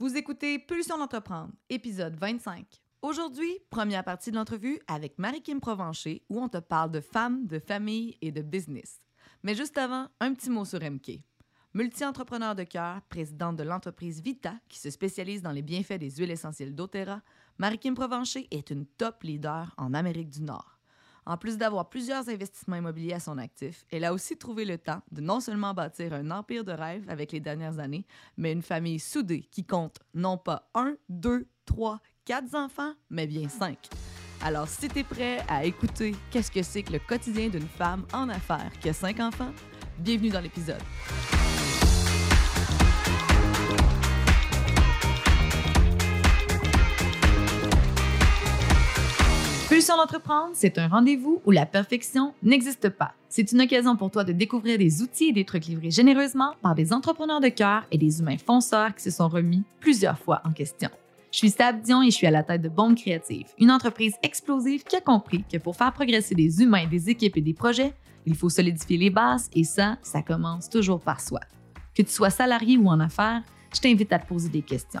Vous écoutez Pulsion d'entreprendre, épisode 25. Aujourd'hui, première partie de l'entrevue avec Marie-Kim Provencher où on te parle de femmes, de famille et de business. Mais juste avant, un petit mot sur MK. Multi-entrepreneur de cœur, présidente de l'entreprise Vita qui se spécialise dans les bienfaits des huiles essentielles doTERRA, Marie-Kim Provencher est une top leader en Amérique du Nord. En plus d'avoir plusieurs investissements immobiliers à son actif, elle a aussi trouvé le temps de non seulement bâtir un empire de rêve avec les dernières années, mais une famille soudée qui compte non pas un, deux, trois, quatre enfants, mais bien cinq. Alors, si tu es prêt à écouter qu'est-ce que c'est que le quotidien d'une femme en affaires qui a cinq enfants, bienvenue dans l'épisode. Pulsion d'entreprendre, c'est un rendez-vous où la perfection n'existe pas. C'est une occasion pour toi de découvrir des outils et des trucs livrés généreusement par des entrepreneurs de cœur et des humains fonceurs qui se sont remis plusieurs fois en question. Je suis Stab Dion et je suis à la tête de Bombe Créative, une entreprise explosive qui a compris que pour faire progresser des humains, des équipes et des projets, il faut solidifier les bases et ça, ça commence toujours par soi. Que tu sois salarié ou en affaires, je t'invite à te poser des questions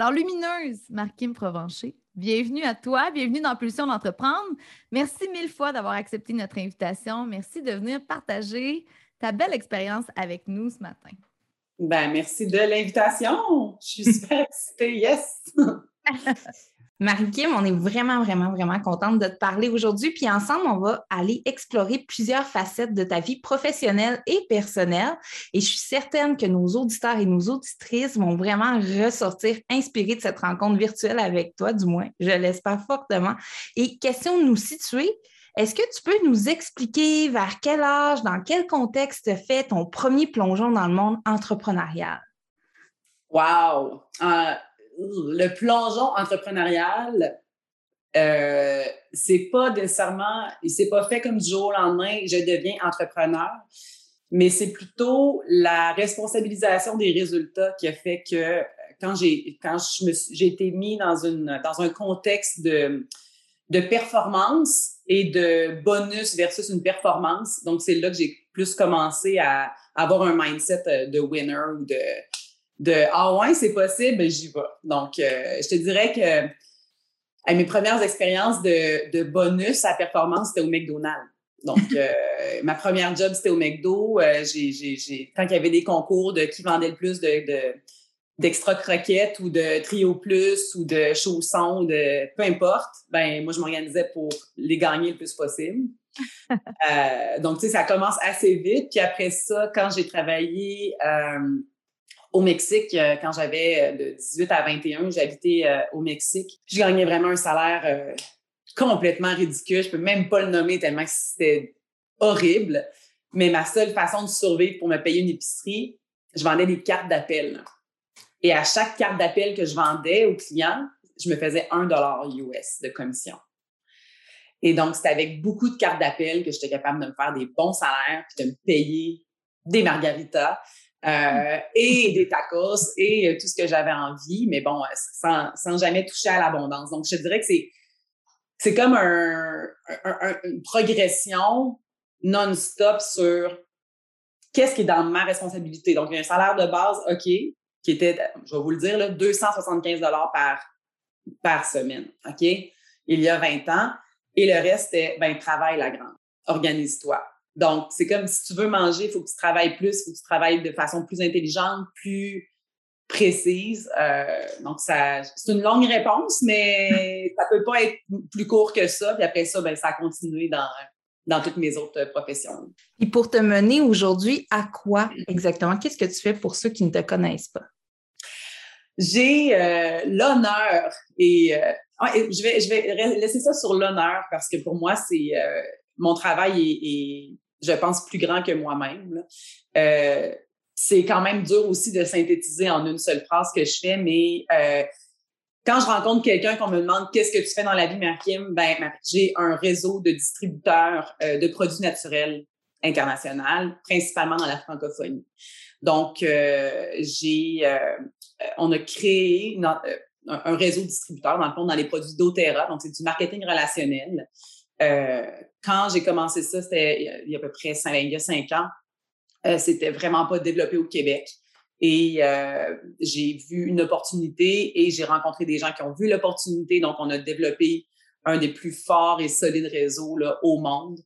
Alors, lumineuse, Marquim Provencher, bienvenue à toi, bienvenue dans Pulsion d'entreprendre. Merci mille fois d'avoir accepté notre invitation. Merci de venir partager ta belle expérience avec nous ce matin. Ben, merci de l'invitation. Je suis super excitée, yes! Marie-Kim, on est vraiment, vraiment, vraiment contente de te parler aujourd'hui. Puis ensemble, on va aller explorer plusieurs facettes de ta vie professionnelle et personnelle. Et je suis certaine que nos auditeurs et nos auditrices vont vraiment ressortir inspirés de cette rencontre virtuelle avec toi, du moins. Je l'espère fortement. Et question de nous situer, est-ce que tu peux nous expliquer vers quel âge, dans quel contexte fait ton premier plongeon dans le monde entrepreneurial? Wow! Euh, le plongeon entrepreneurial, euh, c'est pas nécessairement, il s'est pas fait comme du jour au lendemain, je deviens entrepreneur, mais c'est plutôt la responsabilisation des résultats qui a fait que quand j'ai quand j'ai été mis dans une dans un contexte de de performance et de bonus versus une performance, donc c'est là que j'ai plus commencé à avoir un mindset de winner ou de de Ah ouais, c'est possible, j'y vais. Donc, euh, je te dirais que mes premières expériences de, de, bonus à performance, c'était au McDonald's. Donc, euh, ma première job, c'était au McDo. Euh, j'ai, j'ai, quand il y avait des concours de qui vendait le plus de, de d'extra croquettes ou de trio plus ou de chaussons, de peu importe, ben moi je m'organisais pour les gagner le plus possible. donc tu sais ça commence assez vite. Puis après ça, quand j'ai travaillé au Mexique, euh, quand j'avais euh, de 18 à 21, j'habitais euh, au Mexique. Je gagnais vraiment un salaire complètement ridicule. Je peux même pas le nommer tellement c'était horrible. Mais ma seule façon de survivre pour me payer une épicerie, je vendais des cartes d'appel. Et à chaque carte d'appel que je vendais aux clients, je me faisais un dollar US de commission. Et donc, c'était avec beaucoup de cartes d'appel que j'étais capable de me faire des bons salaires puis de me payer des margaritas euh, et des tacos et euh, tout ce que j'avais envie, mais bon, sans, sans jamais toucher à l'abondance. Donc, je dirais que c'est, c'est comme un, une progression non-stop sur qu'est-ce qui est dans ma responsabilité. Donc, un salaire de base, OK, qui était, je vais vous le dire, là, 275 par, par semaine, OK, il y a 20 ans. Et le reste, c'était, ben, travaille la grande, organise-toi. Donc, c'est comme si tu veux manger, il faut que tu travailles plus, il faut que tu travailles de façon plus intelligente, plus précise. Euh, donc, ça, c'est une longue réponse, mais ça peut pas être plus court que ça. Puis après ça, ben, ça a continué dans, dans toutes mes autres professions. Et pour te mener aujourd'hui, à quoi exactement? Qu'est-ce que tu fais pour ceux qui ne te connaissent pas? J'ai euh, l'honneur et, euh, je, vais, je vais laisser ça sur l'honneur parce que pour moi, c'est mon travail est, je pense, plus grand que moi-même. Euh, c'est quand même dur aussi de synthétiser en une seule phrase que je fais, mais euh, quand je rencontre quelqu'un qu'on me demande qu'est-ce que tu fais dans la vie, Markim, ben, j'ai un réseau de distributeurs de produits naturels international, principalement dans la francophonie. Donc, j'ai, on a créé un, réseau de distributeurs, dans le fond, dans les produits doTERRA. Donc, c'est du marketing relationnel. Euh, quand j'ai commencé ça, c'était il y a à peu près cinq, ans. Euh, c'était vraiment pas développé au Québec. Et euh, j'ai vu une opportunité et j'ai rencontré des gens qui ont vu l'opportunité. Donc, on a développé un des plus forts et solides réseaux au monde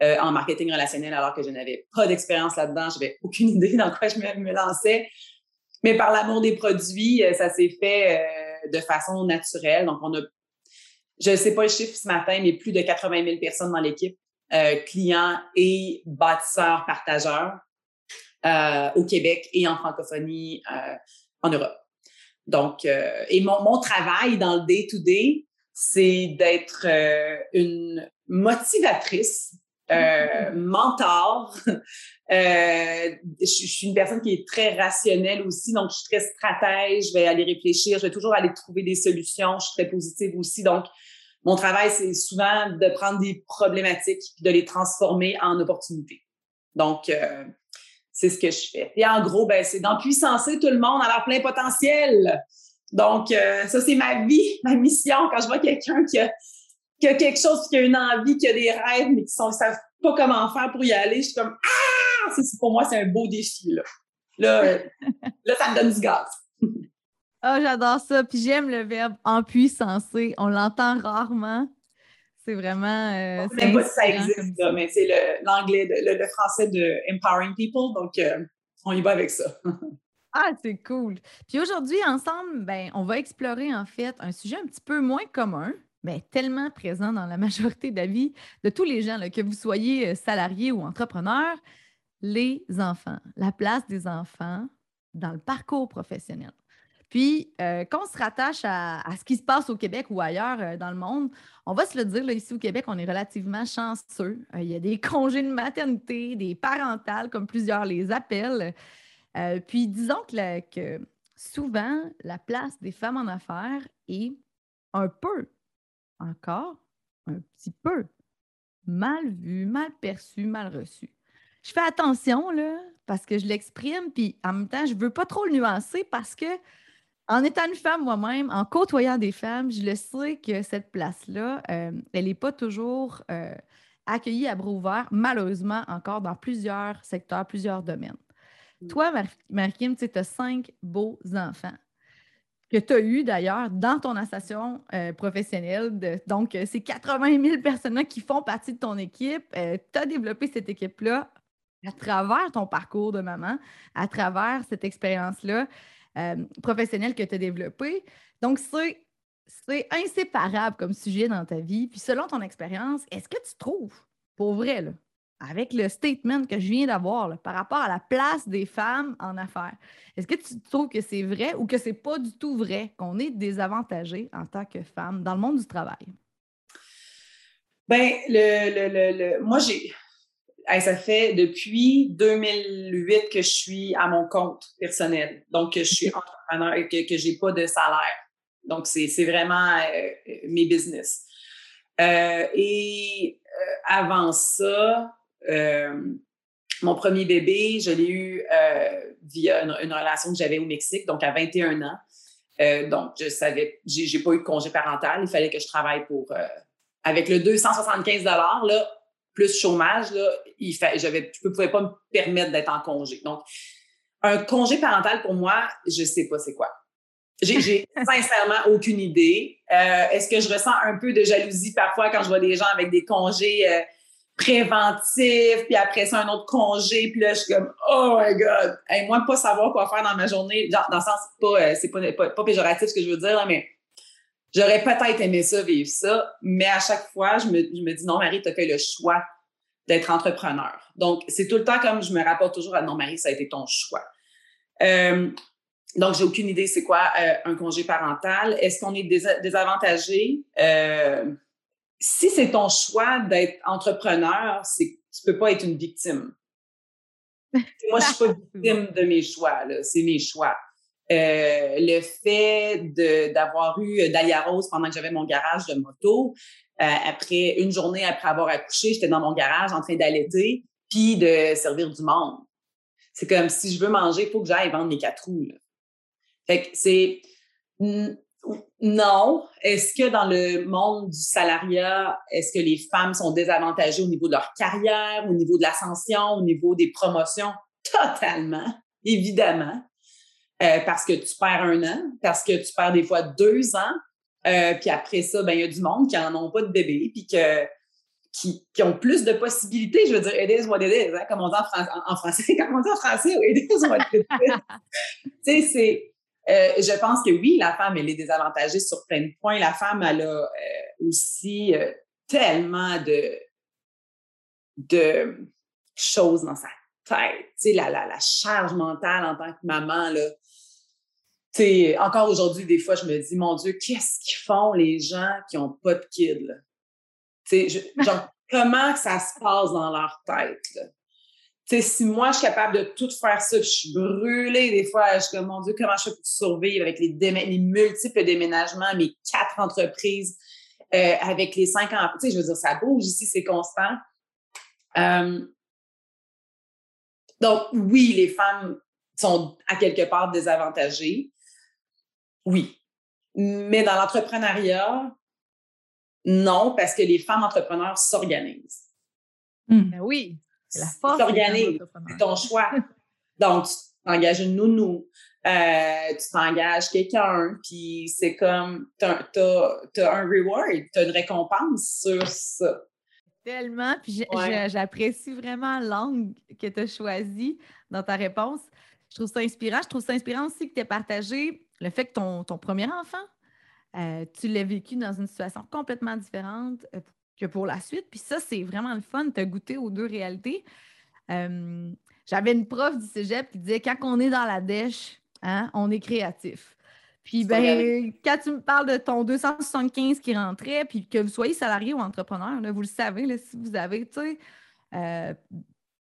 en marketing relationnel alors que je n'avais pas d'expérience là-dedans. Je n'avais aucune idée dans quoi je me, me lançais. Mais par l'amour des produits, ça s'est fait de façon naturelle. Donc, on a, je ne sais pas le chiffre ce matin, mais plus de 80 000 personnes dans l'équipe, euh, clients et bâtisseurs, partageurs euh, au Québec et en francophonie euh, en Europe. Donc, et mon, mon, travail dans le day-to-day, c'est d'être une motivatrice euh, mentor. Euh, je, suis une personne qui est très rationnelle aussi, donc je suis très stratège, je vais aller réfléchir, je vais toujours aller trouver des solutions, je suis très positive aussi. Donc, mon travail, c'est souvent de prendre des problématiques et de les transformer en opportunités. Donc, euh, c'est ce que je fais. Et en gros, ben, c'est d'empuissancer tout le monde à leur plein potentiel. Donc, euh, ça, c'est ma vie, ma mission. Quand je vois quelqu'un qui a qui a quelque chose, qui a une envie, qui a des rêves, mais qui ne savent pas comment faire pour y aller, je suis comme Ah! pour moi, c'est un beau défi. Là. Là, là, ça me donne du gaz. oh, j'adore ça. Puis j'aime le verbe empuissancer. On l'entend rarement. C'est vraiment. Euh, je sais pas si ça existe, mais c'est l'anglais, le, français de Empowering People. Donc, euh, on y va avec ça. ah, c'est cool. Puis aujourd'hui, ensemble, ben, on va explorer en fait un sujet un petit peu moins commun, mais tellement présent dans la majorité de la vie de tous les gens, que vous soyez euh, salarié ou entrepreneur, les enfants, la place des enfants dans le parcours professionnel. Puis, euh, quand on se rattache à, ce qui se passe au Québec ou ailleurs euh, dans le monde, on va se le dire, ici au Québec, on est relativement chanceux. il y a des congés de maternité, des parentales, comme plusieurs les appellent. puis, disons que, souvent, la place des femmes en affaires est un peu encore un petit peu mal vu, mal perçu, mal reçu. Je fais attention, là, parce que je l'exprime, puis en même temps, je ne veux pas trop le nuancer parce que, en étant une femme moi-même, en côtoyant des femmes, je le sais que cette place-là, euh, elle n'est pas toujours euh, accueillie à bras ouverts, malheureusement, encore dans plusieurs secteurs, plusieurs domaines. Mmh. Toi, Marie-Kim, tu as cinq beaux enfants que tu as eu d'ailleurs dans ton association euh, professionnelle. donc, c'est 80 000 personnes qui font partie de ton équipe. Tu as développé cette équipe-là à travers ton parcours de maman, à travers cette expérience-là professionnelle que tu as développée. Donc, c'est, c'est inséparable comme sujet dans ta vie. Puis, selon ton expérience, est-ce que tu trouves, pour vrai, là, avec le statement que je viens d'avoir par rapport à la place des femmes en affaires. Est-ce que tu trouves que c'est vrai ou que c'est pas du tout vrai qu'on est désavantagé en tant que femme dans le monde du travail? Bien, le, moi, j'ai. Ça fait depuis 2008 que je suis à mon compte personnel. Donc, je suis entrepreneur et que, je n'ai pas de salaire. Donc, c'est vraiment euh, mes business. Euh, et euh, avant ça, euh, mon premier bébé, je l'ai eu euh, via une, relation que j'avais au Mexique, donc à 21 ans. Euh, donc, je savais, j'ai pas eu de congé parental. Il fallait que je travaille pour. avec le 275 là, plus chômage, là, il je ne pouvais pas me permettre d'être en congé. Donc, un congé parental, pour moi, je ne sais pas c'est quoi. J'ai sincèrement aucune idée. Est-ce que je ressens un peu de jalousie parfois quand je vois des gens avec des congés préventif, puis après ça, un autre congé, puis là, je suis comme, oh my God! Et moi, pas savoir quoi faire dans ma journée, dans, le sens, pas, euh, c'est pas, pas, péjoratif ce que je veux dire, mais j'aurais peut-être aimé ça, vivre ça, mais à chaque fois, je me, je me dis, non, Marie, tu as fait le choix d'être entrepreneur. Donc, c'est tout le temps comme je me rapporte toujours à non, Marie, ça a été ton choix. Euh, donc, j'ai aucune idée c'est quoi euh, un congé parental. Est-ce qu'on est désavantagé? Euh, si c'est ton choix d'être entrepreneur, c'est tu peux pas être une victime. Moi, je suis pas victime de mes choix, c'est mes choix. Le fait d'avoir eu Dahlia Rose pendant que j'avais mon garage de moto, après une journée après avoir accouché, j'étais dans mon garage en train d'allaiter puis de servir du monde. C'est comme si je veux manger, il faut que j'aille vendre mes quatre roues. Fait que c'est non. Est-ce que dans le monde du salariat, est-ce que les femmes sont désavantagées au niveau de leur carrière, au niveau de l'ascension, au niveau des promotions? Totalement, évidemment. Euh, parce que tu perds un an, parce que tu perds des fois deux ans, euh, puis après ça, ben il y a du monde qui n'en ont pas de bébé, puis que qui, qui, ont plus de possibilités. Je veux dire, it is what it is, hein, comme on dit en, français. Comme on dit en français, it is what it is. tu sais, c'est euh, je pense que oui, la femme, elle est désavantagée sur plein de points. La femme, elle a euh, aussi tellement de, de choses dans sa tête. Tu sais, la, la, la, charge mentale en tant que maman, là. Sais, encore aujourd'hui, des fois, je me dis, mon Dieu, qu'est-ce qu'ils font les gens qui n'ont pas de kids, genre, comment ça se passe dans leur tête, là? si moi, je suis capable de tout faire ça, je suis brûlée des fois, je suis comme, mon Dieu, comment je fais pour survivre avec les, les multiples déménagements, mes quatre entreprises, euh, avec les cinq ans, tu sais, je veux dire, ça bouge ici, c'est constant. Euh, donc, oui, les femmes sont à quelque part désavantagées. Oui. Mais dans l'entrepreneuriat, non, parce que les femmes entrepreneurs s'organisent. Ben oui. La force c'est ton choix. Donc, tu t'engages une nounou, euh, tu t'engages quelqu'un, puis c'est comme, tu as, un reward, tu as une récompense sur ça. Tellement, puis j'apprécie vraiment l'angle que tu as choisi dans ta réponse. Je trouve ça inspirant. Je trouve ça inspirant aussi que tu aies partagé le fait que ton, ton premier enfant, euh, tu l'as vécu dans une situation complètement différente euh, que pour la suite. Puis ça, c'est vraiment le fun. Tu as goûté aux deux réalités. Euh, j'avais une prof du cégep qui disait quand on est dans la dèche, hein, on est créatif. Puis, ben, quand tu me parles de ton 275 qui rentrait, puis que vous soyez salarié ou entrepreneur, là, vous le savez, là, si vous avez, tu sais, euh,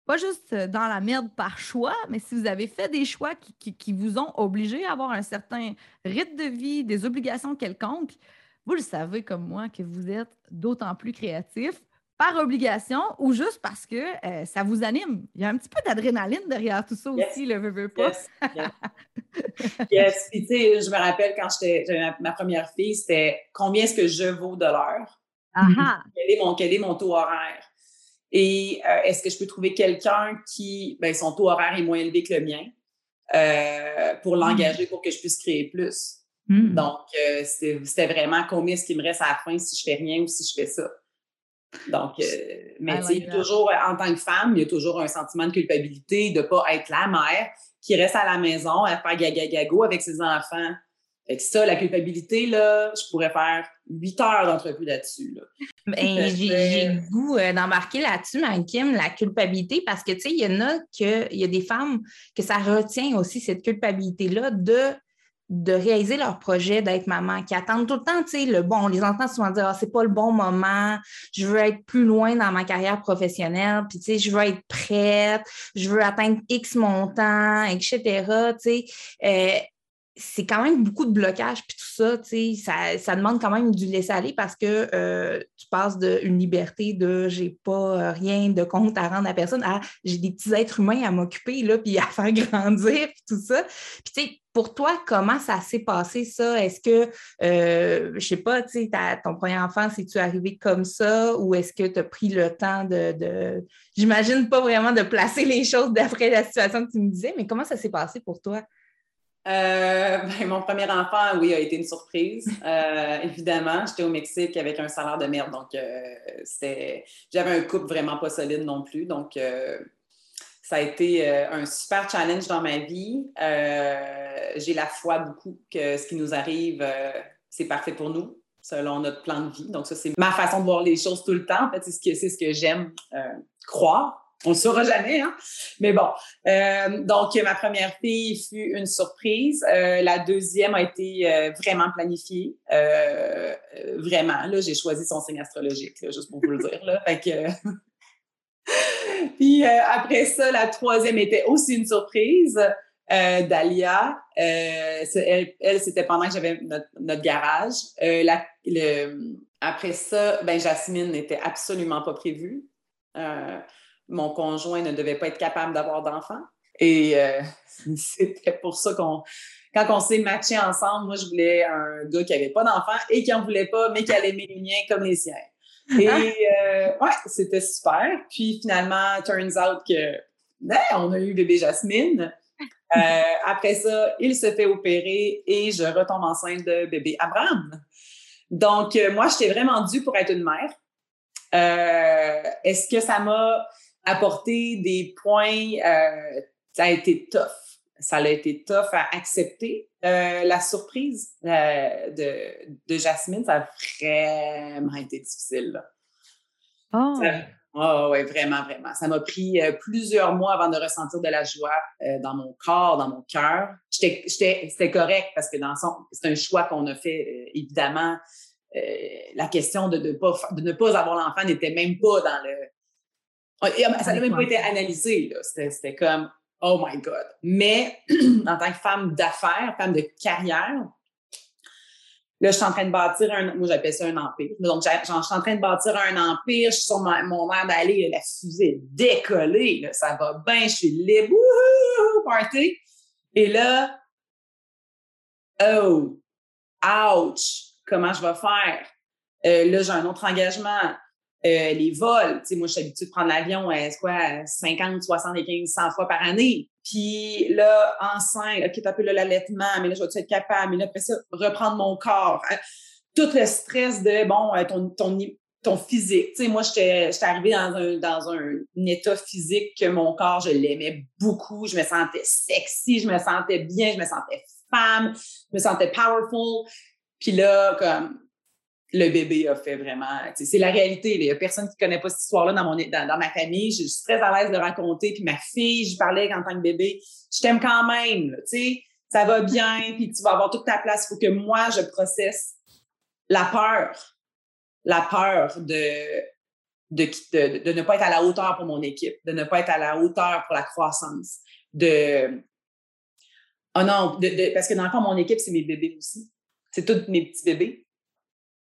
pas juste dans la merde par choix, mais si vous avez fait des choix qui, qui vous ont obligé à avoir un certain rythme de vie, des obligations quelconques, vous le savez comme moi que vous êtes d'autant plus créatif par obligation ou juste parce que euh, ça vous anime. Il y a un petit peu d'adrénaline derrière tout ça aussi, le veux, pas. Yes, tu sais, je me rappelle quand j'avais ma première fille, c'était combien est-ce que je vaux de l'heure? Quel est, mon, quel est mon taux horaire? Et euh, est-ce que je peux trouver quelqu'un qui, ben, son taux horaire est moins élevé que le mien euh, pour l'engager pour que je puisse créer plus? Hmm. Donc, euh, c'était vraiment combien est-ce qu'il me reste à la fin si je fais rien ou si je fais ça? Donc, euh, mais tu sais, toujours, en tant que femme, il y a toujours un sentiment de culpabilité de ne pas être la mère qui reste à la maison à faire gaga avec ses enfants. Fait que ça, la culpabilité, là, je pourrais faire huit heures d'entrevue là-dessus. Ben, j'ai le goût euh, d'embarquer là-dessus, Kim, la culpabilité, parce que, tu sais, il y en a que, il y a des femmes que ça retient aussi cette culpabilité-là de de réaliser leur projet d'être maman, qui attendent tout le temps, tu sais, le bon. Les entend souvent dire, ah, c'est pas le bon moment, je veux être plus loin dans ma carrière professionnelle, puis tu sais, je veux être prête, je veux atteindre X montant, etc., tu sais. Euh, c'est quand même beaucoup de blocage puis tout ça, sais, ça, demande quand même du laisser aller parce que euh, tu passes d'une liberté de j'ai pas rien de compte à rendre à personne à j'ai des petits êtres humains à m'occuper là puis à faire grandir puis tout ça. Puis tu sais, pour toi, comment ça s'est passé ça? Est-ce que, euh, je sais pas, tu sais, ton premier enfant, c'est-tu arrivé comme ça? Ou est-ce que tu as pris le temps de, de... j'imagine pas vraiment de placer les choses d'après la situation que tu me disais, mais comment ça s'est passé pour toi? Euh, ben, mon premier enfant, oui, a été une surprise. Euh, évidemment, j'étais au Mexique avec un salaire de merde, donc euh, c'était, j'avais un couple vraiment pas solide non plus, donc ça a été un super challenge dans ma vie. j'ai la foi beaucoup que ce qui nous arrive, c'est parfait pour nous, selon notre plan de vie. Donc ça, c'est ma façon de voir les choses tout le temps. En fait, c'est ce que, c'est ce que j'aime croire. On ne saura jamais, hein? Mais bon. Euh, donc, ma première fille fut une surprise. Euh, la deuxième a été euh, vraiment planifiée. vraiment, là, j'ai choisi son signe astrologique, juste pour vous le dire. Puis après ça, la troisième était aussi une surprise. Dalia, elle, c'était pendant que j'avais notre, garage. Après ça, ben, Jasmine n'était absolument pas prévue. Mon conjoint ne devait pas être capable d'avoir d'enfants. Et c'était pour ça qu'on, quand on s'est matchés ensemble, moi, je voulais un gars qui n'avait pas d'enfants et qui n'en voulait pas, mais qui allait aimer les miens comme les siens. Et ouais, c'était super. Puis finalement, turns out que ben, on a eu bébé Jasmine. Euh, après ça, il se fait opérer et je retombe enceinte de bébé Abraham. Donc, euh, moi, j'étais vraiment due pour être une mère. Euh, est-ce que ça m'a apporté des points? ça a été tough. Ça a été tough à accepter. la surprise de, de, Jasmine, ça a vraiment été difficile. Oh. Oh, oui, vraiment, vraiment. Ça m'a pris euh, plusieurs mois avant de ressentir de la joie euh, dans mon corps, dans mon cœur. C'était correct parce que dans son, c'est un choix qu'on a fait, euh, évidemment. la question de, de, pas, de ne pas avoir l'enfant n'était même pas dans le. Ça n'a même pas été analysé. C'était comme, oh my God. Mais en tant que femme d'affaires, femme de carrière, Là, je suis en train de bâtir un, moi j'appelle ça un empire. Donc, je suis en train de bâtir un empire, je suis sur mon air d'aller, la fusée est décollée, ça va bien, je suis libre, party. Et là, oh, ouch, comment je vais faire? Euh, là, j'ai un autre engagement. Euh, les vols, tu sais, moi, je suis habituée de prendre l'avion, euh, quoi, 50, 75, 100 fois par année. Puis là, enceinte, OK, t'as peu l'allaitement, mais là, je vais être capable? Mais là, après ça, reprendre mon corps. Hein. Tout le stress de, bon, euh, ton, ton, ton physique. Tu sais, moi, j'étais arrivée dans un, dans un, état physique que mon corps, je l'aimais beaucoup. Je me sentais sexy, je me sentais bien, je me sentais femme, je me sentais powerful. Puis là, comme, le bébé a fait vraiment. C'est la réalité. Il n'y a personne qui ne connaît pas cette histoire-là dans, mon, dans, ma famille. Je suis très à l'aise de raconter. Puis ma fille, je parlais en tant que bébé. Je t'aime quand même. ça va bien, puis tu vas avoir toute ta place. Il faut que moi, je processe la peur. La peur de, de, ne pas être à la hauteur pour mon équipe, de ne pas être à la hauteur pour la croissance. De. Oh non, parce que dans le fond, mon équipe, c'est mes bébés aussi. C'est tous mes petits bébés.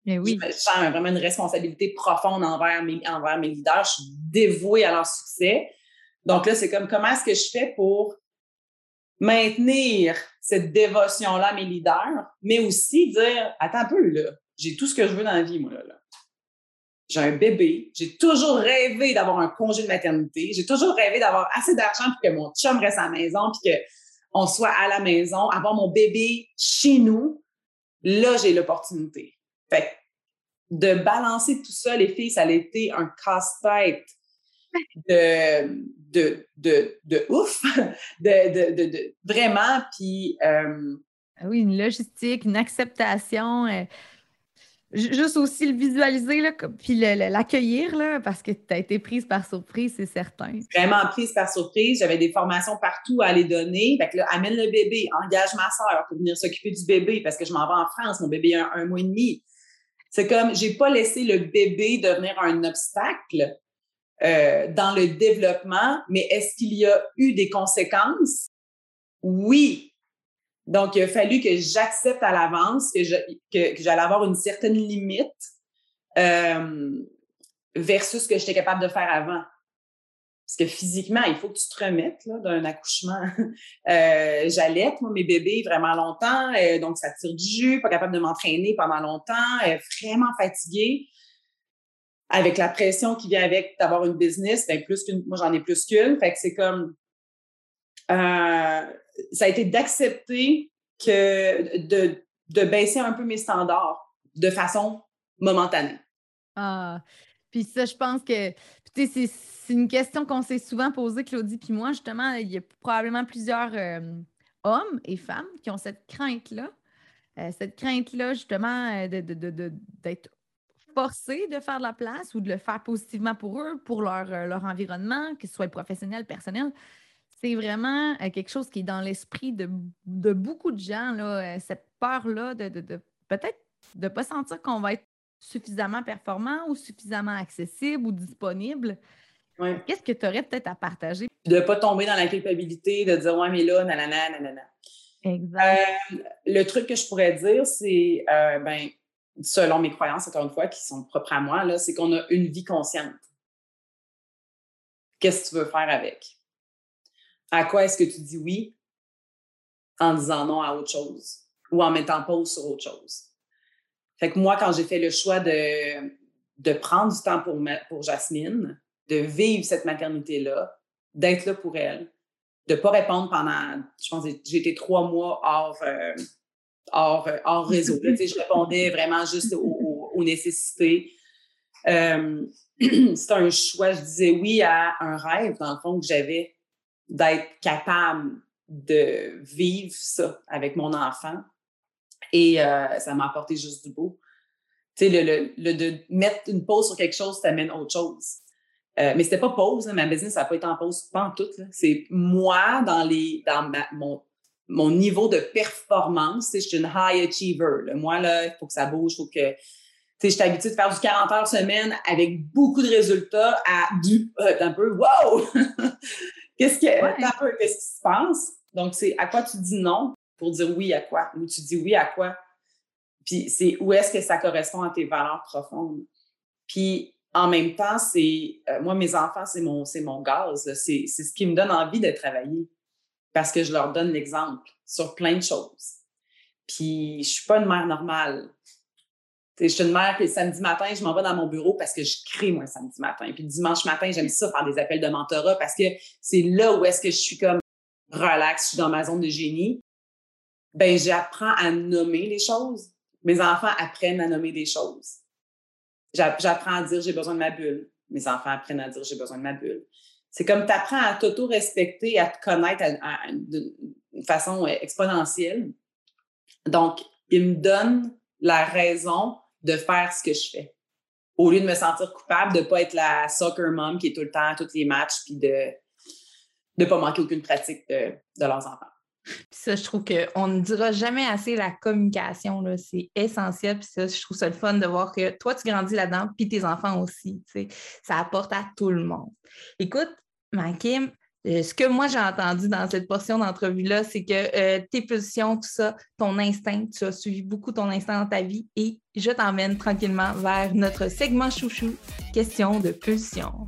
Mais oui. Je sens vraiment une responsabilité profonde envers mes, envers mes leaders. Je suis dévouée à leur succès. Donc là, c'est comme comment est-ce que je fais pour maintenir cette dévotion-là à mes leaders, mais aussi dire Attends un peu, là, j'ai tout ce que je veux dans la vie, moi, là. J'ai un bébé, j'ai toujours rêvé d'avoir un congé de maternité, j'ai toujours rêvé d'avoir assez d'argent pour que mon chum reste à la maison, puis qu'on soit à la maison, avoir mon bébé chez nous. Là, j'ai l'opportunité. Fait de balancer tout ça, les filles, ça a été un casse-tête de, de, de, de ouf, de, de, de, vraiment, puis... Euh, ah oui, une logistique, une acceptation. Euh, juste aussi le visualiser, là, puis l'accueillir, parce que tu as été prise par surprise, c'est certain. Vraiment prise par surprise. J'avais des formations partout à aller donner. Fait que là, amène le bébé, engage ma soeur pour venir s'occuper du bébé parce que je m'en vais en France. Mon bébé a un mois et demi. C'est comme, j'ai pas laissé le bébé devenir un obstacle euh, dans le développement, mais est-ce qu'il y a eu des conséquences? Oui. Donc, il a fallu que j'accepte à l'avance que, que, j'allais avoir une certaine limite euh, versus ce que j'étais capable de faire avant. Parce que physiquement, il faut que tu te remettes d'un accouchement. euh, J'allais, moi, mes bébés vraiment longtemps, euh, donc ça tire du jus, pas capable de m'entraîner pendant longtemps, euh, vraiment fatiguée. Avec la pression qui vient avec d'avoir une business, ben plus qu'une, moi j'en ai plus qu'une. Fait que c'est comme euh, ça a été d'accepter que de, de baisser un peu mes standards de façon momentanée. Ah, puis ça, je pense que c'est une question qu'on s'est souvent posée, Claudie puis moi. Justement, il y a probablement plusieurs euh, hommes et femmes qui ont cette crainte-là. Euh, cette crainte-là, justement, euh, d'être forcés de faire de la place ou de le faire positivement pour eux, pour leur, leur environnement, que ce soit professionnel, personnel. C'est vraiment quelque chose qui est dans l'esprit de, beaucoup de gens, là, cette peur-là de, peut-être de ne pas sentir qu'on va être suffisamment performant ou suffisamment accessible ou disponible? Qu'est-ce que tu aurais peut-être à partager? De ne pas tomber dans la culpabilité, de dire Ouais, mais là, nanana, nanana. Exact. Euh, le truc que je pourrais dire, c'est, euh, ben, selon mes croyances, encore une fois, qui sont propres à moi, là, c'est qu'on a une vie consciente. Qu'est-ce que tu veux faire avec? À quoi est-ce que tu dis oui en disant non à autre chose ou en mettant pause sur autre chose? Fait que moi, quand j'ai fait le choix de, de prendre du temps pour, pour Jasmine, de vivre cette maternité-là, d'être là pour elle, de ne pas répondre pendant, je pense, j'ai été trois mois hors, euh, hors, euh, hors réseau. je répondais vraiment juste aux, nécessités. Euh, C'était un choix, je disais oui à un rêve, dans le fond, que j'avais d'être capable de vivre ça avec mon enfant. Et euh, ça m'a apporté juste du beau. Tu sais, le, le, de mettre une pause sur quelque chose, ça amène autre chose. Euh, mais c'était pas pause, ma business n'a pas été en pause, pas en tout. C'est moi, dans, les, dans mon, mon niveau de performance, je suis une high achiever. Moi, là, il faut que ça bouge, il faut que. Je suis habituée de faire du 40 heures semaine avec beaucoup de résultats à du. Euh, un peu, wow! qu'est-ce, que, qu'est-ce qui se passe? Donc, c'est à quoi tu dis non? Pour dire oui à quoi? Ou tu dis oui à quoi? Puis, c'est où est-ce que ça correspond à tes valeurs profondes? Puis, en même temps, c'est euh, moi, mes enfants, c'est mon, c'est mon gaz. C'est, c'est ce qui me donne envie de travailler parce que je leur donne l'exemple sur plein de choses. Puis, je suis pas une mère normale. je suis une mère que samedi matin, je m'en vais dans mon bureau parce que je crée, moi, samedi matin. Puis dimanche matin, j'aime ça faire des appels de mentorat parce que c'est là où est-ce que je suis comme relax, je suis dans ma zone de génie. Ben, j'apprends à nommer les choses. Mes enfants apprennent à nommer des choses. J'apprends à dire j'ai besoin de ma bulle. Mes enfants apprennent à dire j'ai besoin de ma bulle. C'est comme tu apprends à t'auto-respecter, à te connaître d'une façon euh, exponentielle. Donc, il me donne la raison de faire ce que je fais. Au lieu de me sentir coupable de ne pas être la soccer mom qui est tout le temps à tous les matchs puis de ne pas manquer aucune pratique de, de leurs enfants. Ça, je trouve qu'on ne dira jamais assez la communication, c'est essentiel. Puis ça, je trouve ça le fun de voir que toi, tu grandis là-dedans, puis tes enfants aussi. Ça apporte à tout le monde. Écoute, ma Kim, euh, ce que moi j'ai entendu dans cette portion d'entrevue-là, c'est que euh, tes pulsions, tout ça, ton instinct, tu as suivi beaucoup ton instinct dans ta vie et je t'emmène tranquillement vers notre segment chouchou, question de pulsion.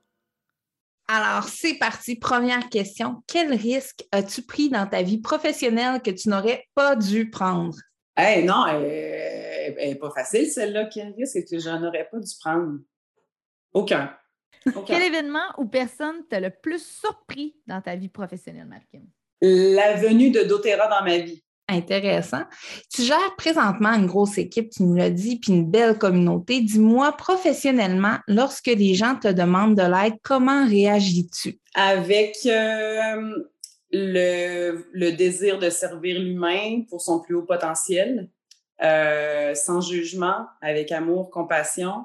Alors, c'est parti. Première question. Quel risque as-tu pris dans ta vie professionnelle que tu n'aurais pas dû prendre? Eh non, elle n'est pas facile, celle-là. Quel risque que je n'aurais pas dû prendre? Aucun. Quel événement ou personne t'a le plus surpris dans ta vie professionnelle, Markim? La venue de doTERRA dans ma vie. Intéressant. Tu gères présentement une grosse équipe, tu nous l'as dit, puis une belle communauté. Dis-moi, professionnellement, lorsque les gens te demandent de l'aide, comment réagis-tu? Avec euh, le, le, désir de servir l'humain pour son plus haut potentiel, euh, sans jugement, avec amour, compassion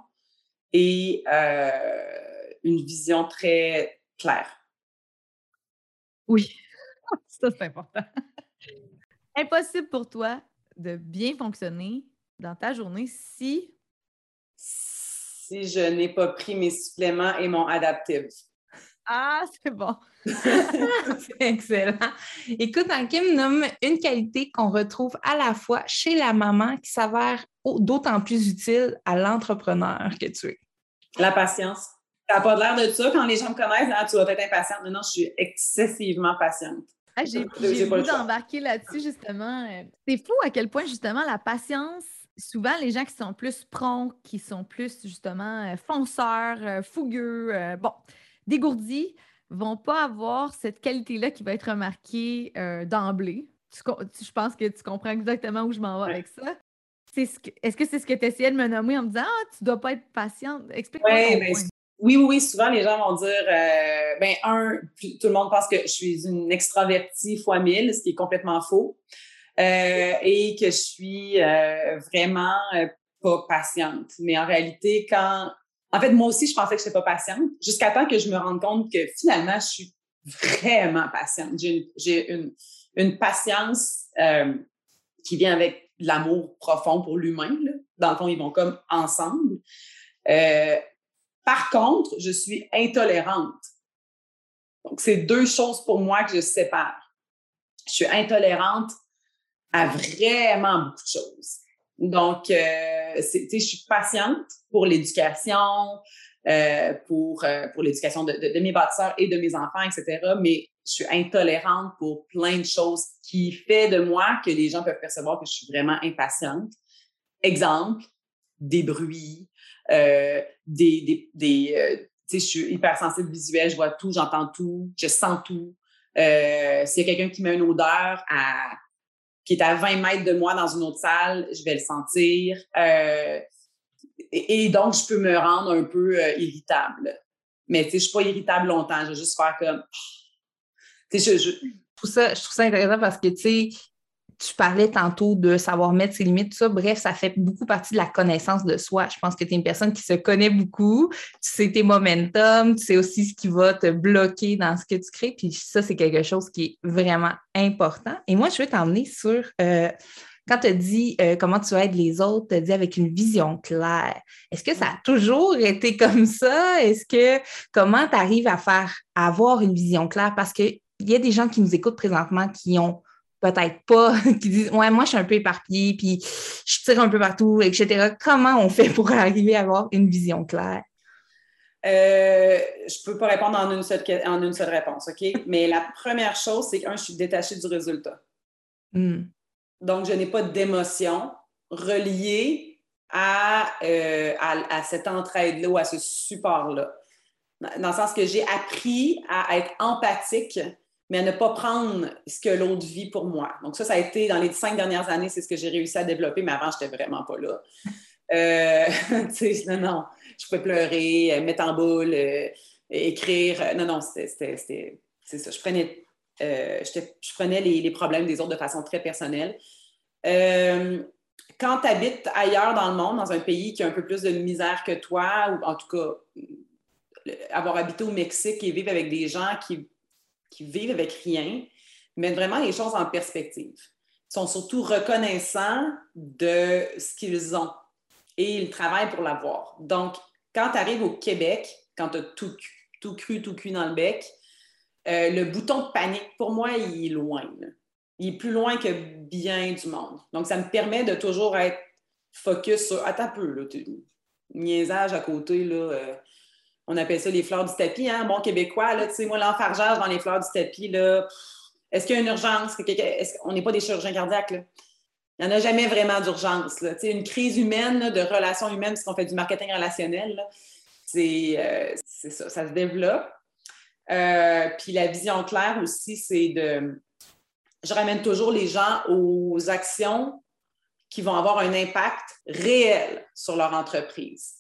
et euh, une vision très claire. Oui, ça c'est important impossible pour toi de bien fonctionner dans ta journée si. Si je n'ai pas pris mes suppléments et mon adaptif. Ah, c'est bon. c'est excellent. Écoute, Kim nomme une qualité qu'on retrouve à la fois chez la maman qui s'avère d'autant plus utile à l'entrepreneur que tu es. La patience. Tu n'as pas l'air de ça quand les gens me connaissent, hein, tu vas être impatiente. Non, non, je suis excessivement patiente. Ah, j'ai voulu d'embarquer là-dessus, justement. C'est fou à quel point, justement, la patience, souvent, les gens qui sont plus prompts, qui sont plus, justement, euh, fonceurs, euh, fougueux, euh, bon, dégourdis, vont pas avoir cette qualité-là qui va être remarquée d'emblée. je pense que tu comprends exactement où je m'en vais avec ça. ce est-ce que c'est ce que tu essayais de me nommer en me disant Ah, tu dois pas être patiente? Explique-moi. Ben, oui, oui, oui. Souvent, les gens vont dire euh, ben, un, tout le monde pense que je suis une extravertie fois mille, ce qui est complètement faux. Euh, et que je suis euh, vraiment euh, pas patiente. Mais en réalité, quand. En fait, moi aussi, je pensais que je n'étais pas patiente, jusqu'à temps que je me rende compte que finalement, je suis vraiment patiente. J'ai une, une, patience euh, qui vient avec l'amour profond pour l'humain. Dans le fond, ils vont comme ensemble. Par contre, je suis intolérante. Donc, c'est deux choses pour moi que je sépare. Je suis intolérante à vraiment beaucoup de choses. Donc, euh, je suis patiente pour l'éducation, euh, pour, euh, pour l'éducation de, de, mes bâtisseurs et de mes enfants, etc. Mais je suis intolérante pour plein de choses qui fait de moi que les gens peuvent percevoir que je suis vraiment impatiente. Exemple, des bruits, euh, des, des, euh, tu sais, je suis hypersensible visuel, je vois tout, j'entends tout, je sens tout. Euh, S'il y a quelqu'un qui met une odeur à qui est à 20 mètres de moi dans une autre salle, je vais le sentir. Euh, et, donc, je peux me rendre un peu irritable. Mais tu sais, je suis pas irritable longtemps. Je vais juste faire comme. Tu sais, je, ça, je trouve ça intéressant parce que tu sais, tu parlais tantôt de savoir mettre ses limites, tout ça. Bref, ça fait beaucoup partie de la connaissance de soi. Je pense que tu es une personne qui se connaît beaucoup. Tu sais tes momentum, tu sais aussi ce qui va te bloquer dans ce que tu crées. Puis ça, c'est quelque chose qui est vraiment important. Et moi, je vais t'emmener sur. Euh, quand tu dit euh, comment tu aides les autres, tu dit avec une vision claire. Est-ce que ça a toujours été comme ça? Est-ce que comment tu arrives à faire à avoir une vision claire? Parce qu'il y a des gens qui nous écoutent présentement qui ont peut-être pas, qui disent Ouais, moi, je suis un peu éparpillée, puis je tire un peu partout, etc. Comment on fait pour arriver à avoir une vision claire? Euh, je ne peux pas répondre en une, seule, en une seule réponse, OK? Mais la première chose, c'est que, je suis détachée du résultat. Hmm. Donc, je n'ai pas d'émotion reliée à, euh, à, à, cette entraide-là ou à ce support-là. Dans le sens que j'ai appris à être empathique mais à ne pas prendre ce que l'autre vit pour moi. Donc ça, ça a été dans les cinq dernières années, c'est ce que j'ai réussi à développer, mais avant, je n'étais vraiment pas là. Euh, non, non, je pouvais pleurer, euh, mettre en boule, euh, écrire. Non, non, c'était c'est ça. Je prenais, je prenais les, les, problèmes des autres de façon très personnelle. quand tu habites ailleurs dans le monde, dans un pays qui a un peu plus de misère que toi, ou en tout cas, avoir habité au Mexique et vivre avec des gens qui qui vivent avec rien, mettent vraiment les choses en perspective. Ils sont surtout reconnaissants de ce qu'ils ont et ils travaillent pour l'avoir. Donc, quand tu arrives au Québec, quand tu as tout, cru, tout cuit dans le bec, euh, le bouton de panique, pour moi, il est loin. Il est plus loin que bien du monde. Donc, ça me permet de toujours être focus sur. Attends un peu, là, niaisage à côté, là. Euh, on appelle ça les fleurs du tapis, hein? Bon québécois, là, tu sais, moi, l'enfargeage dans les fleurs du tapis, là, est-ce qu'il y a une urgence? Est on n'est pas des chirurgiens cardiaques, là? Il n'y en a jamais vraiment d'urgence. Une crise humaine, de relations humaines, puisqu'on fait du marketing relationnel, euh, c'est ça, ça se développe. Euh, puis la vision claire aussi, c'est de... Je ramène toujours les gens aux actions qui vont avoir un impact réel sur leur entreprise.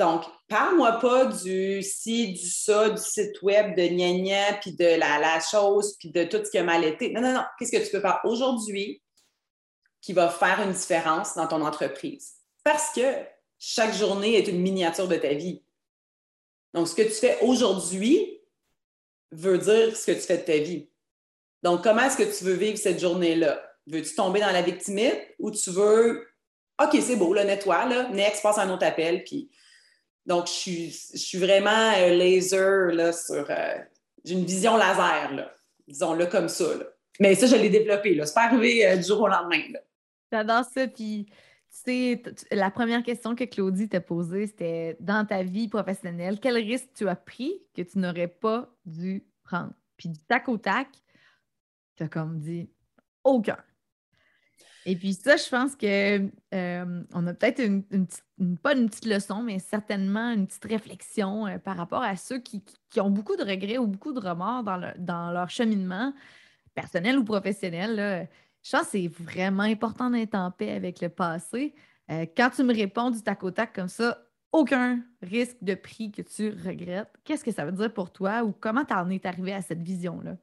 Donc, parle-moi pas du ci, du ça, du site web, de gna puis de la, chose, puis de tout ce qui a mal été. Non, non, non. Qu'est-ce que tu peux faire aujourd'hui qui va faire une différence dans ton entreprise? Parce que chaque journée est une miniature de ta vie. Donc, ce que tu fais aujourd'hui veut dire ce que tu fais de ta vie. Donc, comment est-ce que tu veux vivre cette journée-là? Veux-tu tomber dans la victimite ou tu veux, OK, c'est beau, là, nettoie, là, next, passe un autre appel, puis donc, je suis, vraiment euh, laser là, sur. Euh, j'ai une vision laser, disons-le comme ça. Mais ça, je l'ai développé. C'est pas arrivé euh, du jour au lendemain. J'adore ça. Puis, tu sais, la première question que Claudie t'a posée, c'était dans ta vie professionnelle, quel risque tu as pris que tu n'aurais pas dû prendre? Puis, du tac au tac, tu as comme dit aucun. Et puis ça, je pense que euh, on a peut-être une, pas une petite leçon, mais certainement une petite réflexion euh, par rapport à ceux qui, ont beaucoup de regrets ou beaucoup de remords dans, dans leur cheminement personnel ou professionnel. Je pense que c'est vraiment important d'être en paix avec le passé. Euh, quand tu me réponds du tac au tac comme ça, aucun risque de prix que tu regrettes. Qu'est-ce que ça veut dire pour toi ou comment tu en es arrivé à cette vision-là?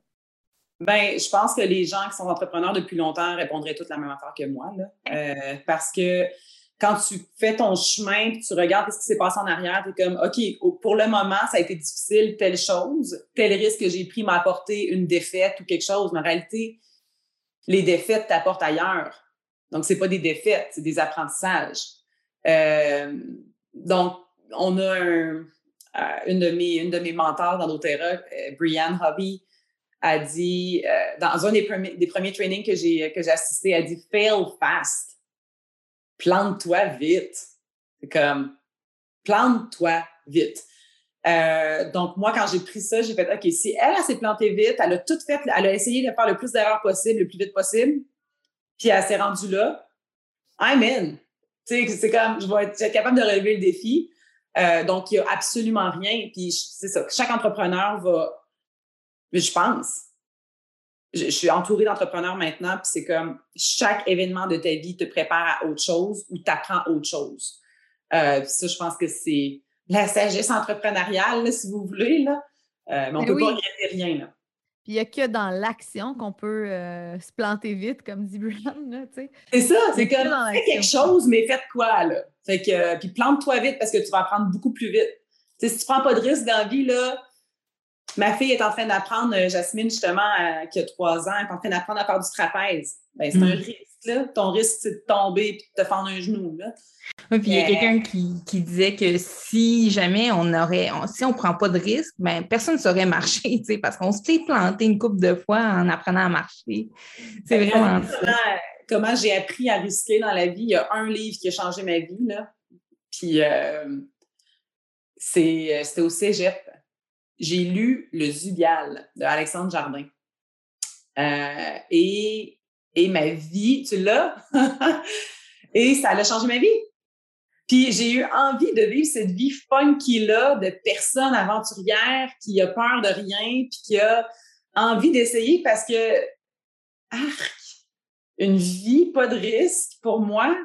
Ben, je pense que les gens qui sont entrepreneurs depuis longtemps répondraient toutes la même affaire que moi. Euh, parce que quand tu fais ton chemin, puis tu regardes ce qui s'est passé en arrière, tu es comme, OK, pour le moment, ça a été difficile, telle chose, tel risque que j'ai pris m'a apporté une défaite ou quelque chose. Mais en réalité, les défaites t'apportent ailleurs. Donc, c'est pas des défaites, c'est des apprentissages. Euh, donc, on a euh, une, de mes, une de mes mentors dans doTERRA, Brianne Hobby, a dit, euh, dans un des premiers, des premiers trainings que j'ai, que j'ai assisté, a dit fail fast. Plante-toi vite. C'est comme plante-toi vite. Euh, donc, moi, quand j'ai pris ça, j'ai fait OK, si elle, elle s'est plantée vite, elle a tout fait, elle a essayé de faire le plus d'erreurs possible, le plus vite possible, puis elle s'est rendue là, I'm in. C'est comme, je vais être, capable de relever le défi. Euh, donc, il n'y a absolument rien. Puis, c'est ça, chaque entrepreneur va je pense. Je, suis entourée d'entrepreneurs maintenant, puis c'est comme chaque événement de ta vie te prépare à autre chose ou t'apprends autre chose. Euh, ça, je pense que c'est la sagesse entrepreneuriale, si vous voulez. Là. Euh, mais on ne peut pas regretter rien. Là. Puis il n'y a que dans l'action qu'on peut euh, se planter vite, comme dit Brian. C'est ça, c'est comme fais quelque chose, mais faites quoi, là? Fait que, puis plante-toi vite parce que tu vas apprendre beaucoup plus vite. si tu ne prends pas de risque dans la vie, là, Ma fille est en train d'apprendre, euh, Jasmine, justement, qui a trois ans, elle est en train d'apprendre à faire du trapèze. Ben, c'est un mm. risque, là. Ton risque, c'est de tomber et de te fendre un genou, là. Oui, puis il y a quelqu'un qui, disait que si jamais on aurait, si on prend pas de risque, ben personne ne saurait marcher, tu sais, parce qu'on se fait planter une couple de fois en apprenant à marcher. C'est ben, vraiment ça. Comment, j'ai appris à risquer dans la vie? Il y a un livre qui a changé ma vie, là. Puis euh, c'est, euh, c'était au cégep j'ai lu Le Zubial de Alexandre Jardin. Euh, et, et ma vie, tu l'as? et ça a changé ma vie. Puis j'ai eu envie de vivre cette vie funky-là de personne aventurière qui a peur de rien, puis qui a envie d'essayer parce que, arc, une vie, pas de risque, pour moi,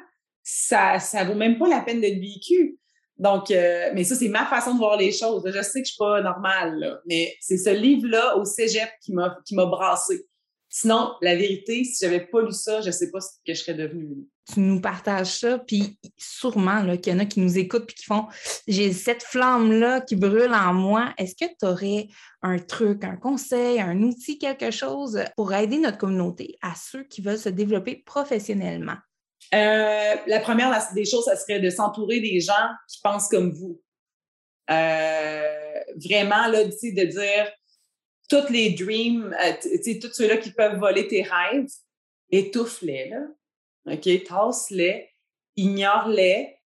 ça ça vaut même pas la peine d'être vécu. Donc, euh, mais ça, c'est ma façon de voir les choses. Je sais que je suis pas normale, mais c'est ce livre-là au cégep qui m'a, qui m'a brassé. Sinon, la vérité, si j'avais pas lu ça, je ne sais pas ce que je serais devenue. Tu nous partages ça, puis sûrement qu'il y en a qui nous écoutent puis qui font J'ai cette flamme-là qui brûle en moi. Est-ce que tu aurais un truc, un conseil, un outil, quelque chose pour aider notre communauté à ceux qui veulent se développer professionnellement? Euh, la première des choses, ça serait de s'entourer des gens qui pensent comme vous. Euh, vraiment, là, de dire tous les dreams, euh, tous ceux-là qui peuvent voler tes rêves, étouffe-les, là. OK? Tasse-les, ignore-les.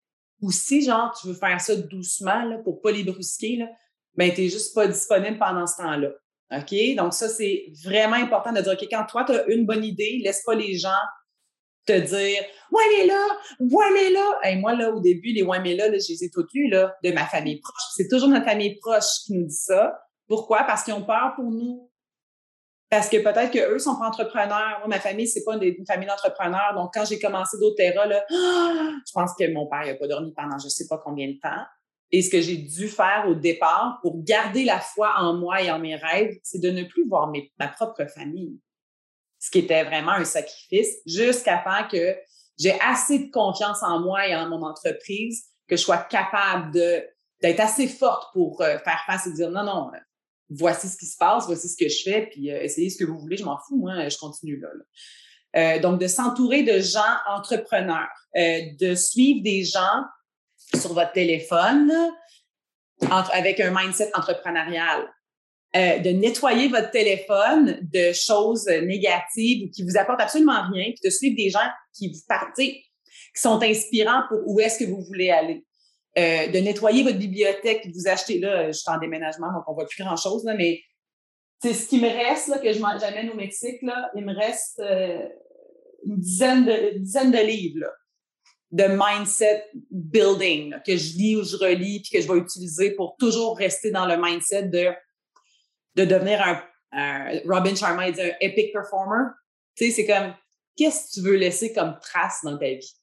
Ou si, genre, tu veux faire ça doucement, là, pour pas les brusquer, là, ben, t'es juste pas disponible pendant ce temps-là. OK? Donc, ça, c'est vraiment important de dire, OK, quand toi, tu as une bonne idée, laisse pas les gens te dire Ouais, mais là, ouais, mais là. Et moi, là, au début, les ouais, mais là, je les ai toutes lues là, de ma famille proche. C'est toujours notre famille proche qui nous dit ça. Pourquoi? Parce qu'ils ont peur pour nous. Parce que peut-être qu'eux sont pas entrepreneurs. Moi, ma famille, c'est pas une, famille d'entrepreneurs. Donc, quand j'ai commencé doTERRA, là, je pense que mon père n'a pas dormi pendant je sais pas combien de temps. Et ce que j'ai dû faire au départ pour garder la foi en moi et en mes rêves, c'est de ne plus voir ma propre famille ce qui était vraiment un sacrifice, jusqu'à temps que j'ai assez de confiance en moi et en mon entreprise que je sois capable de d'être assez forte pour euh, faire face et dire non, non, euh, voici ce qui se passe, voici ce que je fais, puis euh, essayez ce que vous voulez, je m'en fous, je continue là. donc, de s'entourer de gens entrepreneurs, de suivre des gens sur votre téléphone avec un mindset entrepreneurial. Euh, de nettoyer votre téléphone de choses négatives qui vous apportent absolument rien, puis de suivre des gens qui vous partent, qui sont inspirants pour où est-ce que vous voulez aller. Euh, de nettoyer votre bibliothèque, vous achetez, là, je suis en déménagement, donc on voit plus grand-chose, mais c'est ce qui me reste, là, que j'amène au Mexique, là, il me reste euh, une dizaine de, de livres, de mindset building, que je lis ou je relis, puis que je vais utiliser pour toujours rester dans le mindset de de devenir un, Robin Sharma dit un epic performer. Tu sais, c'est comme qu'est-ce que tu veux laisser comme trace dans ta vie?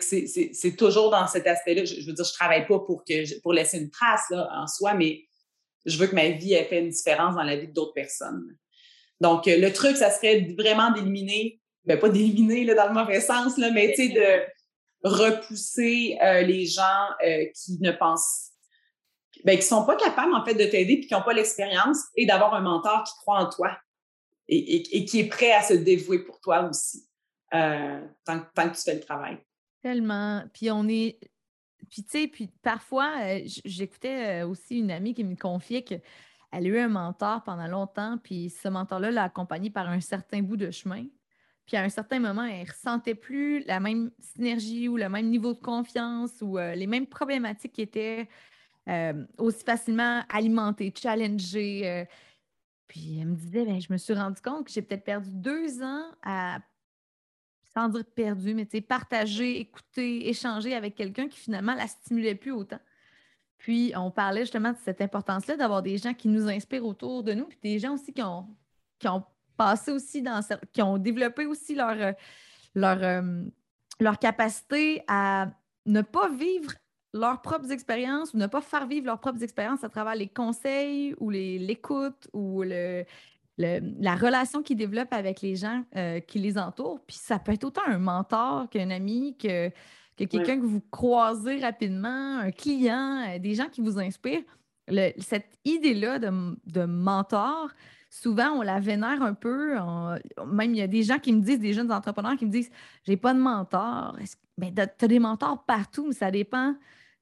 c'est toujours dans cet aspect-là. Je, veux dire, je travaille pas pour, que, pour laisser une trace là, en soi, mais je veux que ma vie ait fait une différence dans la vie d'autres personnes. Donc, euh, le truc, ça serait vraiment d'éliminer, ben pas d'éliminer dans le mauvais sens, là, mais de repousser euh, les gens euh, qui ne pensent ben, qui sont pas capables en fait de t'aider puis qui n'ont pas l'expérience et d'avoir un mentor qui croit en toi et, qui est prêt à se dévouer pour toi aussi tant, tant, que tu fais le travail. Tellement. Puis on est. Puis tu sais, puis parfois, j'écoutais aussi une amie qui me confiait que elle a eu un mentor pendant longtemps, puis ce mentor-là l'a accompagné par un certain bout de chemin. Puis à un certain moment, elle ne ressentait plus la même synergie ou le même niveau de confiance ou euh, les mêmes problématiques qui étaient euh, aussi facilement alimentées, challengées. Euh. puis elle me disait, ben, je me suis rendu compte que j'ai peut-être perdu deux ans à, sans dire perdu, mais partager, écouter, échanger avec quelqu'un qui finalement la stimulait plus autant. Puis, on parlait justement de cette importance-là d'avoir des gens qui nous inspirent autour de nous, puis des gens aussi qui ont, qui ont passé aussi dans qui ont développé aussi leur, euh, leur, leur capacité à ne pas vivre leurs propres expériences ou ne pas faire vivre leurs propres expériences à travers les conseils ou l'écoute ou le, la relation qu'ils développent avec les gens euh, qui les entourent. Puis ça peut être autant un mentor qu'un ami, que que quelqu'un que vous croisez rapidement, un client, euh, des gens qui vous inspirent. cette idée-là de, mentor, souvent, on la vénère un peu. même, il y a des gens qui me disent, des jeunes entrepreneurs qui me disent J'ai pas de mentor. Ben, tu as des mentors partout, mais ça dépend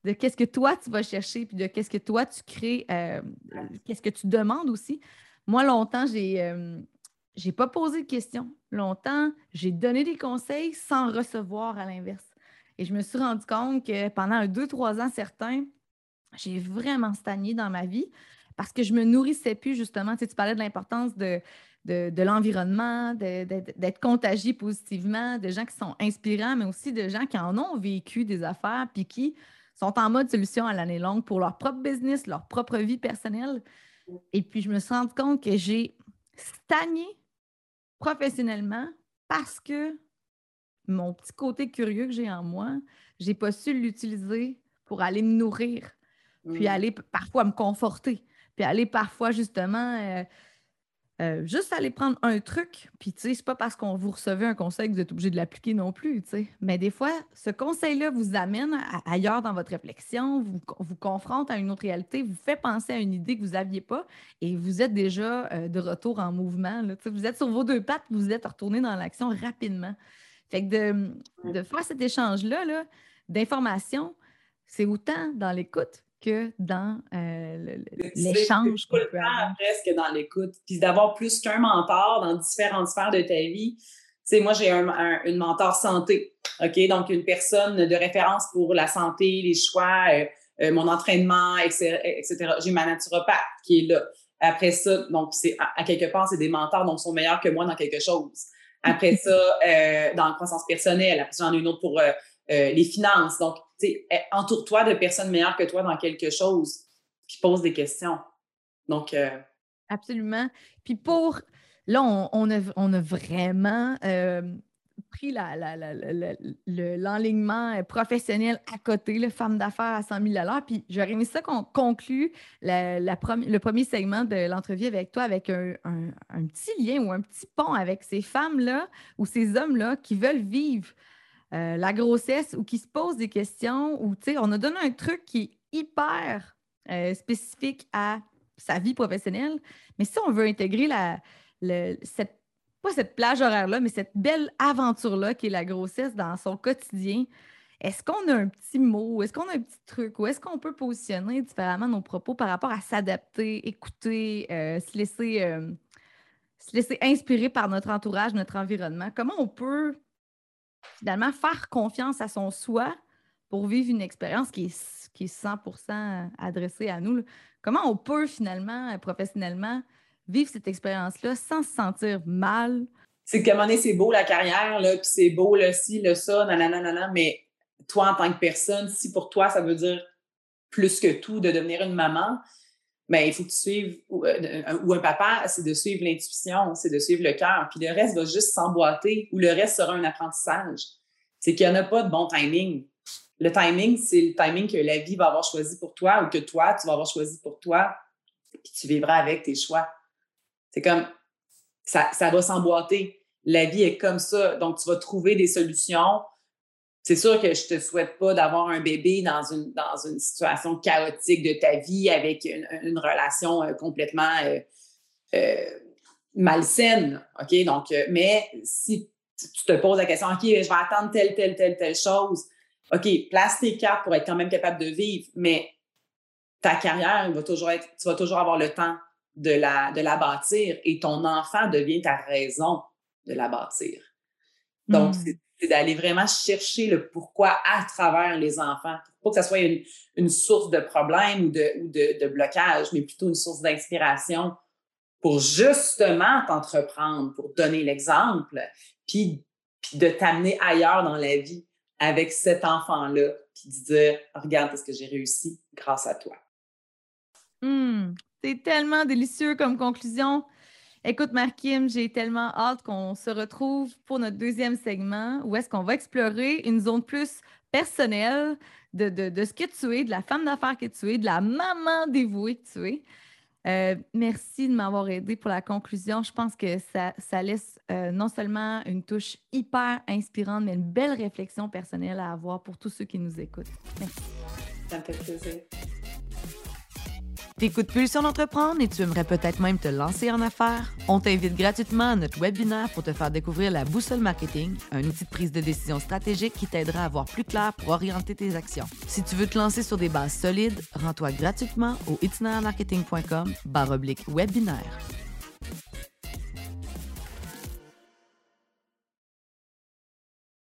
de qu'est-ce que toi tu vas chercher, puis de qu'est-ce que toi tu crées, euh, qu'est-ce que tu demandes aussi. Moi, longtemps, j'ai. Euh, j'ai pas posé de questions. Longtemps, j'ai donné des conseils sans recevoir à l'inverse. Et je me suis rendu compte que pendant deux, trois ans certains, j'ai vraiment stagné dans ma vie parce que je me nourrissais plus, justement. Tu, parlais de l'importance de, de, l'environnement, d'être contagié positivement, de gens qui sont inspirants, mais aussi de gens qui en ont vécu des affaires puis qui sont en mode solution à l'année longue pour leur propre business, leur propre vie personnelle. Et puis, je me suis rendu compte que j'ai stagné professionnellement parce que mon petit côté curieux que j'ai en moi, j'ai pas su l'utiliser pour aller me nourrir, puis mmh. aller parfois me conforter, puis aller parfois justement euh, euh, juste aller prendre un truc, puis tu sais, c'est pas parce qu'on vous recevez un conseil que vous êtes obligé de l'appliquer non plus, tu sais. Mais des fois, ce conseil-là vous amène ailleurs dans votre réflexion, vous, vous confronte à une autre réalité, vous fait penser à une idée que vous n'aviez pas, et vous êtes déjà euh, de retour en mouvement. Là, vous êtes sur vos deux pattes, vous êtes retourné dans l'action rapidement. Fait que de, de faire cet échange-là -là, d'informations, c'est autant dans l'écoute que dans euh, l'échange. C'est le temps presque dans l'écoute. Puis d'avoir plus qu'un mentor dans différentes sphères de ta vie. Tu moi, j'ai un, une mentor santé, OK? Donc, une personne de référence pour la santé, les choix, euh, euh, mon entraînement, etc. J'ai ma naturopathe qui est là. Après ça, donc, c'est à, quelque part, c'est des mentors, donc sont meilleurs que moi dans quelque chose. Après ça, euh, dans la croissance personnelle. Après ça, j'en ai une autre pour euh, les finances. Donc, tu sais, eh, entoure-toi de personnes meilleures que toi dans quelque chose qui posent des questions. Donc. Absolument. Puis pour. Là, on, a, vraiment pris l'enlignement euh, professionnel à côté, le femme d'affaires à 100 000 Puis j'aurais aimé ça qu'on conclue le premier segment de l'entrevue avec toi avec un, petit lien ou un petit pont avec ces femmes-là ou ces hommes-là qui veulent vivre euh, la grossesse ou qui se posent des questions ou, on a donné un truc qui est hyper euh, spécifique à sa vie professionnelle. Mais si on veut intégrer cette pas cette plage horaire-là, mais cette belle aventure-là qui est la grossesse dans son quotidien, est-ce qu'on a un petit mot, est-ce qu'on a un petit truc, ou est-ce qu'on peut positionner différemment nos propos par rapport à s'adapter, écouter, euh, se, laisser, euh, se laisser inspirer par notre entourage, notre environnement? Comment on peut finalement faire confiance à son soi pour vivre une expérience qui est, qui est 100 adressée à nous? Comment on peut finalement, professionnellement, vivre cette expérience-là sans se sentir mal? C'est qu'à un moment donné, c'est beau la carrière, puis c'est beau le ci, le ça, nanana, mais toi, en tant que personne, si pour toi, ça veut dire plus que tout de devenir une maman, mais il faut que tu suives, ou, euh, un papa, c'est de suivre l'intuition, c'est de suivre le cœur, puis le reste va juste s'emboîter, ou le reste sera un apprentissage. C'est qu'il n'y en a pas de bon timing. Le timing, c'est le timing que la vie va avoir choisi pour toi ou que toi, tu vas avoir choisi pour toi, puis tu vivras avec tes choix. C'est comme, ça, ça va s'emboîter. La vie est comme ça. Donc, tu vas trouver des solutions c'est sûr que je te souhaite pas d'avoir un bébé dans une, dans une situation chaotique de ta vie avec une, relation euh, complètement euh, euh, malsaine. OK? Donc, mais si tu te poses la question, OK, je vais attendre telle, telle, telle, telle chose. OK, place tes cartes pour être quand même capable de vivre, mais ta carrière va toujours être, tu vas toujours avoir le temps de la, de la bâtir et ton enfant devient ta raison de la bâtir. Donc, hmm c'est d'aller vraiment chercher le pourquoi à travers les enfants. Pour que ça soit une, source de problème ou de, ou de, blocage, mais plutôt une source d'inspiration pour justement t'entreprendre, pour donner l'exemple, puis, puis de t'amener ailleurs dans la vie avec cet enfant-là, puis de dire, regarde ce que j'ai réussi grâce à toi. Mmh, c'est tellement délicieux comme conclusion. Écoute, Markim, j'ai tellement hâte qu'on se retrouve pour notre deuxième segment où est-ce qu'on va explorer une zone plus personnelle de, ce que tu es, de la femme d'affaires que tu es, de la maman dévouée que tu es. Euh, merci de m'avoir aidé pour la conclusion. Je pense que ça, laisse euh, non seulement une touche hyper inspirante, mais une belle réflexion personnelle à avoir pour tous ceux qui nous écoutent. Merci. Ça fait plaisir. T'écoutes Pulsion d'entreprendre et tu aimerais peut-être même te lancer en affaires? On t'invite gratuitement à notre webinaire pour te faire découvrir la boussole marketing, un outil de prise de décision stratégique qui t'aidera à voir plus clair pour orienter tes actions. Si tu veux te lancer sur des bases solides, rends-toi gratuitement au itinermarketing.com webinaire.